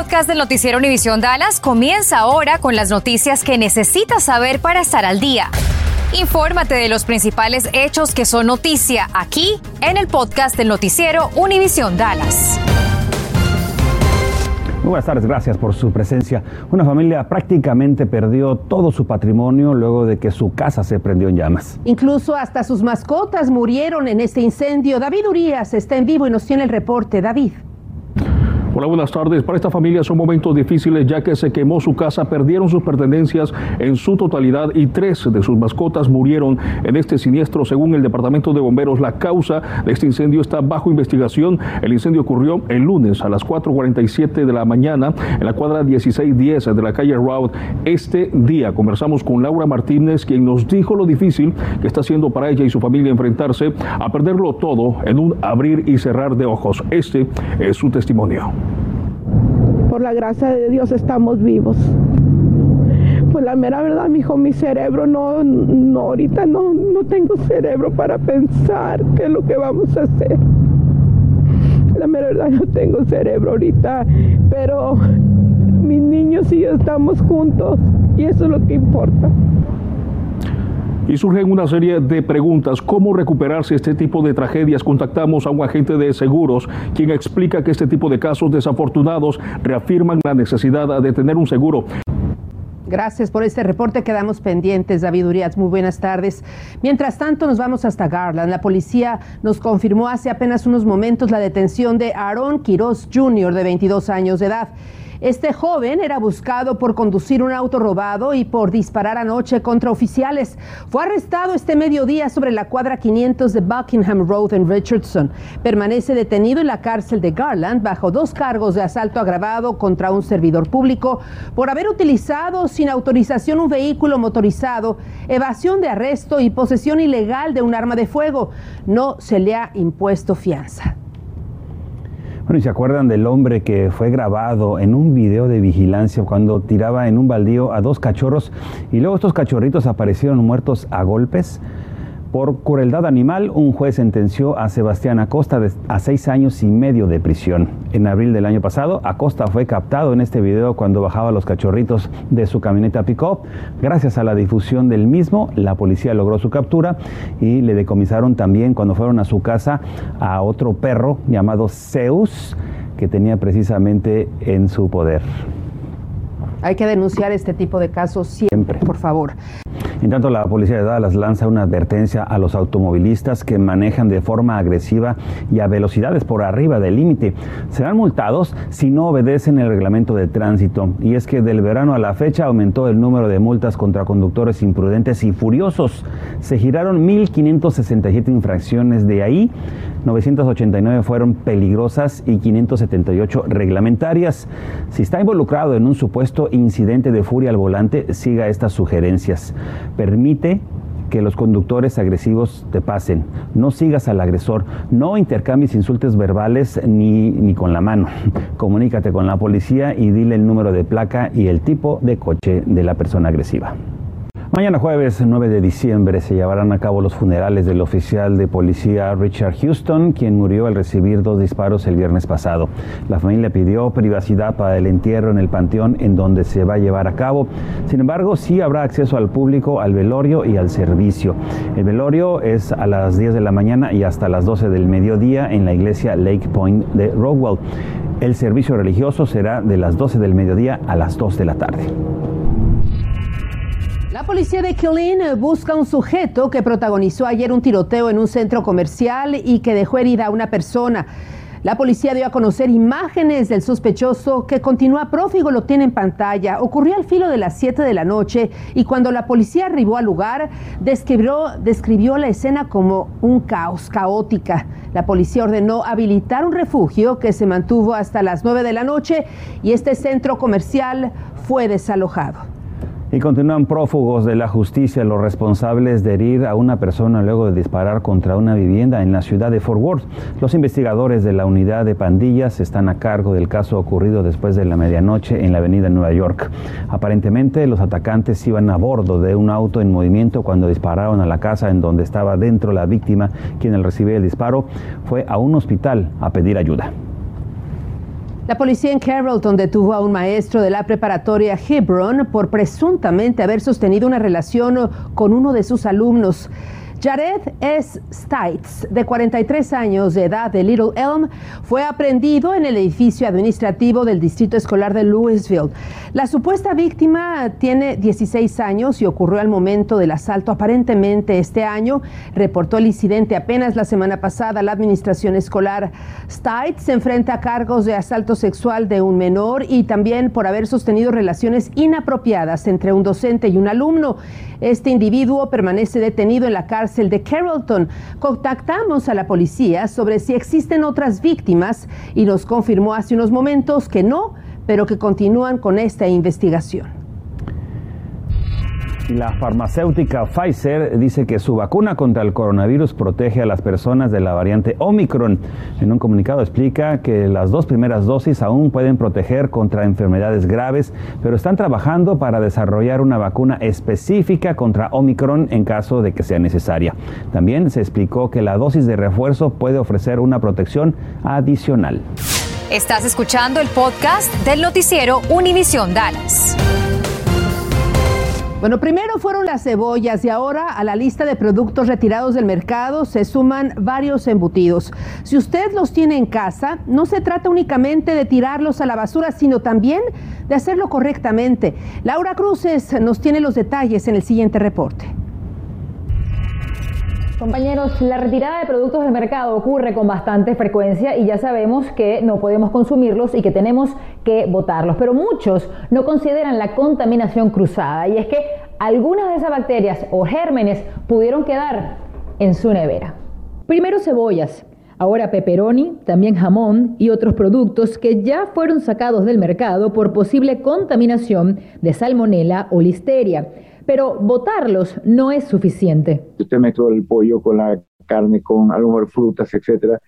podcast del noticiero Univisión Dallas comienza ahora con las noticias que necesitas saber para estar al día. Infórmate de los principales hechos que son noticia aquí en el podcast del noticiero Univisión Dallas. Muy buenas tardes, gracias por su presencia. Una familia prácticamente perdió todo su patrimonio luego de que su casa se prendió en llamas. Incluso hasta sus mascotas murieron en este incendio. David Urias está en vivo y nos tiene el reporte. David. Hola, buenas tardes. Para esta familia son momentos difíciles ya que se quemó su casa, perdieron sus pertenencias en su totalidad y tres de sus mascotas murieron en este siniestro. Según el Departamento de Bomberos, la causa de este incendio está bajo investigación. El incendio ocurrió el lunes a las 4.47 de la mañana en la cuadra 1610 de la calle Route. Este día conversamos con Laura Martínez, quien nos dijo lo difícil que está haciendo para ella y su familia enfrentarse a perderlo todo en un abrir y cerrar de ojos. Este es su testimonio. Por la gracia de Dios estamos vivos. Pues la mera verdad, mi hijo, mi cerebro no, no ahorita no, no tengo cerebro para pensar qué es lo que vamos a hacer. La mera verdad, no tengo cerebro ahorita, pero mis niños y yo estamos juntos y eso es lo que importa. Y surgen una serie de preguntas. ¿Cómo recuperarse este tipo de tragedias? Contactamos a un agente de seguros quien explica que este tipo de casos desafortunados reafirman la necesidad de tener un seguro. Gracias por este reporte. Quedamos pendientes, David Urias. Muy buenas tardes. Mientras tanto, nos vamos hasta Garland. La policía nos confirmó hace apenas unos momentos la detención de Aaron Quiroz Jr., de 22 años de edad. Este joven era buscado por conducir un auto robado y por disparar anoche contra oficiales. Fue arrestado este mediodía sobre la cuadra 500 de Buckingham Road en Richardson. Permanece detenido en la cárcel de Garland bajo dos cargos de asalto agravado contra un servidor público por haber utilizado sin autorización un vehículo motorizado, evasión de arresto y posesión ilegal de un arma de fuego. No se le ha impuesto fianza. Bueno, ¿y se acuerdan del hombre que fue grabado en un video de vigilancia cuando tiraba en un baldío a dos cachorros y luego estos cachorritos aparecieron muertos a golpes? Por crueldad animal, un juez sentenció a Sebastián Acosta a seis años y medio de prisión. En abril del año pasado, Acosta fue captado en este video cuando bajaba los cachorritos de su camioneta pick-up. Gracias a la difusión del mismo, la policía logró su captura y le decomisaron también cuando fueron a su casa a otro perro llamado Zeus, que tenía precisamente en su poder. Hay que denunciar este tipo de casos siempre, por favor. En tanto, la policía de Dallas lanza una advertencia a los automovilistas que manejan de forma agresiva y a velocidades por arriba del límite. Serán multados si no obedecen el reglamento de tránsito. Y es que del verano a la fecha aumentó el número de multas contra conductores imprudentes y furiosos. Se giraron 1.567 infracciones de ahí. 989 fueron peligrosas y 578 reglamentarias. Si está involucrado en un supuesto incidente de furia al volante, siga estas sugerencias. Permite que los conductores agresivos te pasen. No sigas al agresor. No intercambies insultos verbales ni, ni, con la mano. Comunícate con la policía y dile el número de placa y el tipo de coche de la persona agresiva. Mañana jueves 9 de diciembre se llevarán a cabo los funerales del oficial de policía Richard Houston, quien murió al recibir dos disparos el viernes pasado. La familia pidió privacidad para el entierro en el panteón en donde se va a llevar a cabo. Sin embargo, sí habrá acceso al público al velorio y al servicio. El velorio es a las 10 de la mañana y hasta las 12 del mediodía en la iglesia Lake Point de Rockwell. El servicio religioso será de las 12 del mediodía a las 2 de la tarde. Policía de Killeen busca un sujeto que protagonizó ayer un tiroteo en un centro comercial y que dejó herida a una persona. La policía dio a conocer imágenes del sospechoso que continúa prófugo, lo tiene en pantalla. Ocurrió al filo de las 7 de la noche y cuando la policía arribó al lugar, describió, describió la escena como un caos, caótica. La policía ordenó habilitar un refugio que se mantuvo hasta las 9 de la noche y este centro comercial fue desalojado. Y continúan prófugos de la justicia los responsables de herir a una persona luego de disparar contra una vivienda en la ciudad de Fort Worth. Los investigadores de la unidad de pandillas están a cargo del caso ocurrido después de la medianoche en la avenida Nueva York. Aparentemente los atacantes iban a bordo de un auto en movimiento cuando dispararon a la casa en donde estaba dentro la víctima, quien al recibir el disparo fue a un hospital a pedir ayuda. La policía en Carrollton detuvo a un maestro de la preparatoria Hebron por presuntamente haber sostenido una relación con uno de sus alumnos. Jared S. Stites, de 43 años de edad de Little Elm, fue aprendido en el edificio administrativo del Distrito Escolar de Louisville. La supuesta víctima tiene 16 años y ocurrió al momento del asalto aparentemente este año. Reportó el incidente apenas la semana pasada la administración escolar. Stites se enfrenta a cargos de asalto sexual de un menor y también por haber sostenido relaciones inapropiadas entre un docente y un alumno. Este individuo permanece detenido en la cárcel el de Carrollton. Contactamos a la policía sobre si existen otras víctimas y nos confirmó hace unos momentos que no, pero que continúan con esta investigación. La farmacéutica Pfizer dice que su vacuna contra el coronavirus protege a las personas de la variante Omicron. En un comunicado explica que las dos primeras dosis aún pueden proteger contra enfermedades graves, pero están trabajando para desarrollar una vacuna específica contra Omicron en caso de que sea necesaria. También se explicó que la dosis de refuerzo puede ofrecer una protección adicional. Estás escuchando el podcast del noticiero Univisión Dallas. Bueno, primero fueron las cebollas y ahora a la lista de productos retirados del mercado se suman varios embutidos. Si usted los tiene en casa, no se trata únicamente de tirarlos a la basura, sino también de hacerlo correctamente. Laura Cruces nos tiene los detalles en el siguiente reporte. Compañeros, la retirada de productos del mercado ocurre con bastante frecuencia y ya sabemos que no podemos consumirlos y que tenemos que botarlos, pero muchos no consideran la contaminación cruzada y es que algunas de esas bacterias o gérmenes pudieron quedar en su nevera. Primero cebollas, ahora pepperoni, también jamón y otros productos que ya fueron sacados del mercado por posible contaminación de salmonela o listeria pero botarlos no es suficiente. Usted mezcla el pollo con la carne, con a lo mejor frutas, etcétera.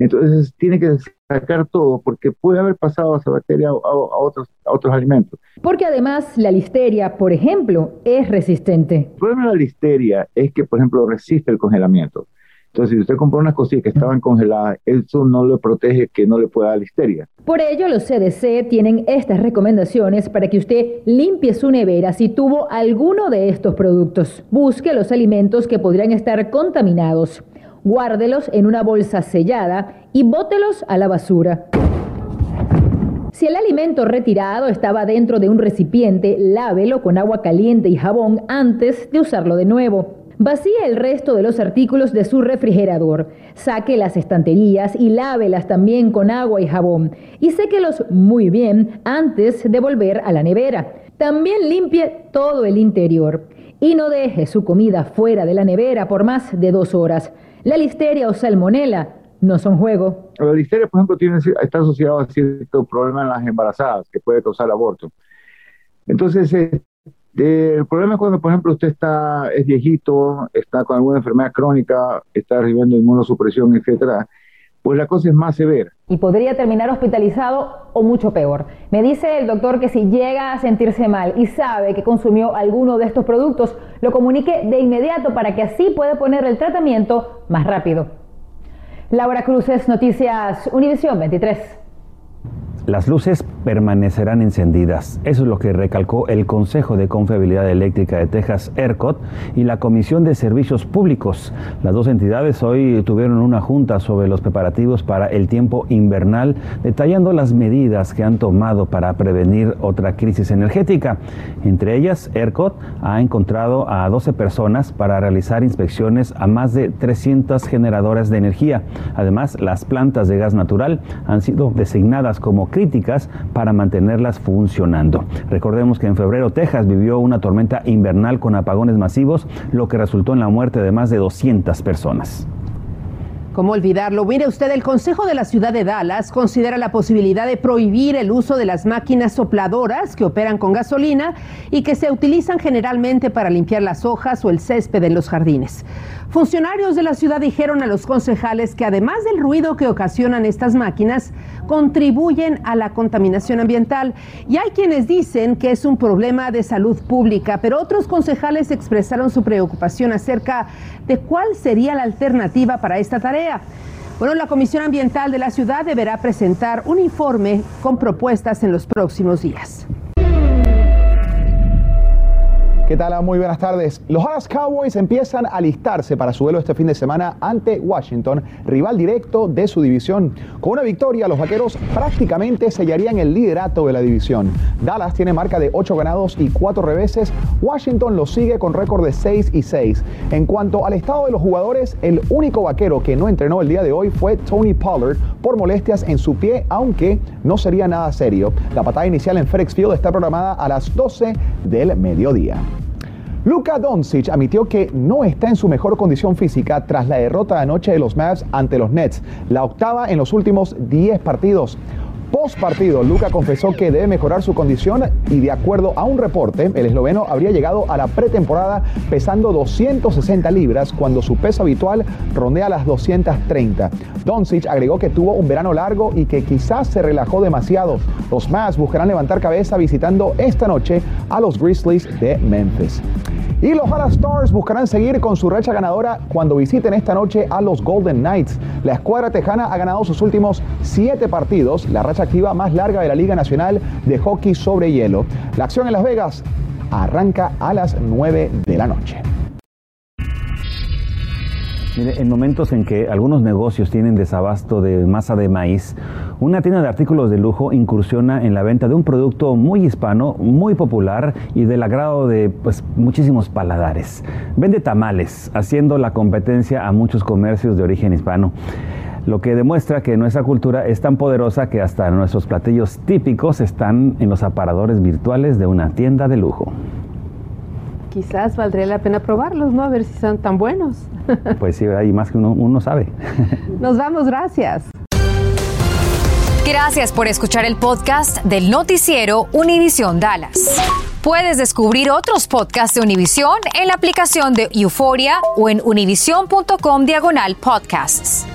Entonces tiene que sacar todo porque puede haber pasado esa bacteria a, otros, a otros alimentos. Porque además la listeria, por ejemplo, es resistente. El problema de la listeria es que, por ejemplo, resiste el congelamiento. Entonces, si usted compró unas cosillas que estaban congeladas, eso no le protege que no le pueda dar listeria. Por ello, los CDC tienen estas recomendaciones para que usted limpie su nevera si tuvo alguno de estos productos. Busque los alimentos que podrían estar contaminados. Guárdelos en una bolsa sellada y bótelos a la basura. Si el alimento retirado estaba dentro de un recipiente, lávelo con agua caliente y jabón antes de usarlo de nuevo. Vacíe el resto de los artículos de su refrigerador. Saque las estanterías y lávelas también con agua y jabón. Y séquelos muy bien antes de volver a la nevera. También limpie todo el interior. Y no deje su comida fuera de la nevera por más de dos horas. La listeria o salmonela no son juego. La listeria, por ejemplo, tiene, está asociada a cierto problema en las embarazadas que puede causar aborto. Entonces, eh, el problema es cuando, por ejemplo, usted está, es viejito, está con alguna enfermedad crónica, está recibiendo inmunosupresión, etcétera, pues la cosa es más severa. Y podría terminar hospitalizado o mucho peor. Me dice el doctor que si llega a sentirse mal y sabe que consumió alguno de estos productos, lo comunique de inmediato para que así pueda poner el tratamiento más rápido. Laura Cruces, Noticias Univisión 23. Las luces permanecerán encendidas. Eso es lo que recalcó el Consejo de Confiabilidad Eléctrica de Texas, ERCOT, y la Comisión de Servicios Públicos. Las dos entidades hoy tuvieron una junta sobre los preparativos para el tiempo invernal, detallando las medidas que han tomado para prevenir otra crisis energética. Entre ellas, ERCOT ha encontrado a 12 personas para realizar inspecciones a más de 300 generadoras de energía. Además, las plantas de gas natural han sido designadas como críticas para mantenerlas funcionando. Recordemos que en febrero Texas vivió una tormenta invernal con apagones masivos, lo que resultó en la muerte de más de 200 personas. ¿Cómo olvidarlo? Mire usted, el Consejo de la Ciudad de Dallas considera la posibilidad de prohibir el uso de las máquinas sopladoras que operan con gasolina y que se utilizan generalmente para limpiar las hojas o el césped en los jardines. Funcionarios de la ciudad dijeron a los concejales que además del ruido que ocasionan estas máquinas, contribuyen a la contaminación ambiental. Y hay quienes dicen que es un problema de salud pública, pero otros concejales expresaron su preocupación acerca de cuál sería la alternativa para esta tarea. Bueno, la Comisión Ambiental de la ciudad deberá presentar un informe con propuestas en los próximos días. ¿Qué tal? Muy buenas tardes. Los Dallas Cowboys empiezan a alistarse para su duelo este fin de semana ante Washington, rival directo de su división. Con una victoria, los vaqueros prácticamente sellarían el liderato de la división. Dallas tiene marca de 8 ganados y 4 reveses. Washington lo sigue con récord de 6 y 6. En cuanto al estado de los jugadores, el único vaquero que no entrenó el día de hoy fue Tony Pollard por molestias en su pie, aunque no sería nada serio. La patada inicial en FedEx Field está programada a las 12 del mediodía. Luka Doncic admitió que no está en su mejor condición física tras la derrota de anoche de los Mavs ante los Nets, la octava en los últimos 10 partidos. Post partido, Luca confesó que debe mejorar su condición y de acuerdo a un reporte, el esloveno habría llegado a la pretemporada pesando 260 libras cuando su peso habitual rondea las 230. Doncic agregó que tuvo un verano largo y que quizás se relajó demasiado. Los más buscarán levantar cabeza visitando esta noche a los Grizzlies de Memphis. Y los Dallas Stars buscarán seguir con su racha ganadora cuando visiten esta noche a los Golden Knights. La escuadra tejana ha ganado sus últimos siete partidos, la racha activa más larga de la Liga Nacional de Hockey sobre Hielo. La acción en Las Vegas arranca a las 9 de la noche. Mire, en momentos en que algunos negocios tienen desabasto de masa de maíz, una tienda de artículos de lujo incursiona en la venta de un producto muy hispano, muy popular y del agrado de pues, muchísimos paladares. Vende tamales, haciendo la competencia a muchos comercios de origen hispano lo que demuestra que nuestra cultura es tan poderosa que hasta nuestros platillos típicos están en los aparadores virtuales de una tienda de lujo. Quizás valdría la pena probarlos, ¿no? A ver si son tan buenos. Pues sí, hay más que uno, uno sabe. Nos vamos, gracias. Gracias por escuchar el podcast del noticiero Univisión Dallas. Puedes descubrir otros podcasts de Univisión en la aplicación de Euforia o en univision.com diagonal podcasts.